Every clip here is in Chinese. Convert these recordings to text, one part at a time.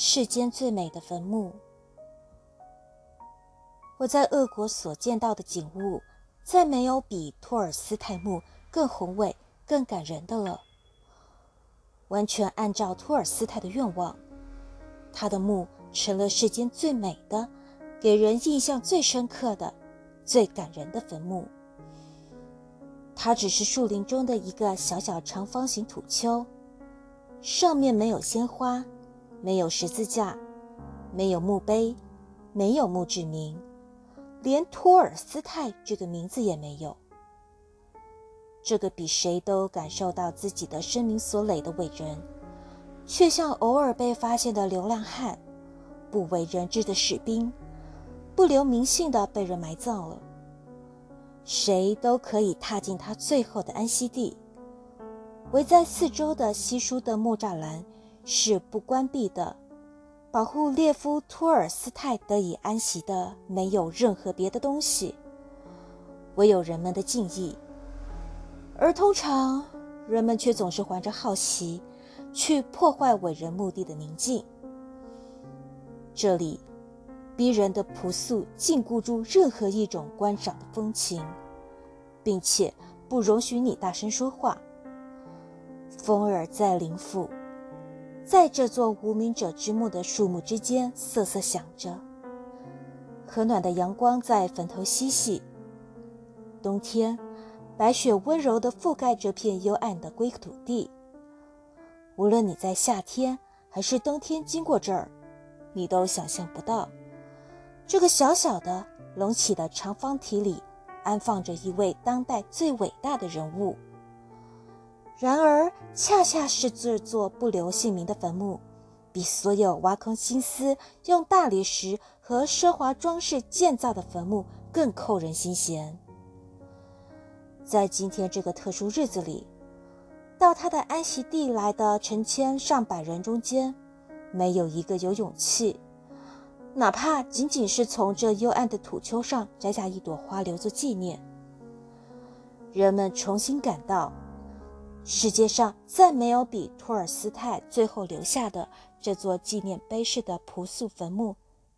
世间最美的坟墓。我在俄国所见到的景物，再没有比托尔斯泰墓更宏伟、更感人的了。完全按照托尔斯泰的愿望，他的墓成了世间最美的、给人印象最深刻的、最感人的坟墓。它只是树林中的一个小小长方形土丘，上面没有鲜花，没有十字架，没有墓碑，没有墓志铭，连托尔斯泰这个名字也没有。这个比谁都感受到自己的生命所累的伟人，却像偶尔被发现的流浪汉，不为人知的士兵，不留名姓的被人埋葬了。谁都可以踏进他最后的安息地。围在四周的稀疏的木栅栏是不关闭的，保护列夫·托尔斯泰得以安息的没有任何别的东西，唯有人们的敬意。而通常，人们却总是怀着好奇，去破坏伟人墓地的宁静。这里。逼人的朴素禁锢住任何一种观赏的风情，并且不容许你大声说话。风儿在林府，在这座无名者之墓的树木之间瑟瑟响着。和暖的阳光在坟头嬉戏。冬天，白雪温柔地覆盖这片幽暗的归土地。无论你在夏天还是冬天经过这儿，你都想象不到。这个小小的隆起的长方体里，安放着一位当代最伟大的人物。然而，恰恰是这座不留姓名的坟墓，比所有挖空心思用大理石和奢华装饰建造的坟墓更扣人心弦。在今天这个特殊日子里，到他的安息地来的成千上百人中间，没有一个有勇气。哪怕仅仅是从这幽暗的土丘上摘下一朵花留作纪念，人们重新感到，世界上再没有比托尔斯泰最后留下的这座纪念碑式的朴素坟墓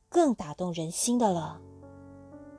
更打动人心的了。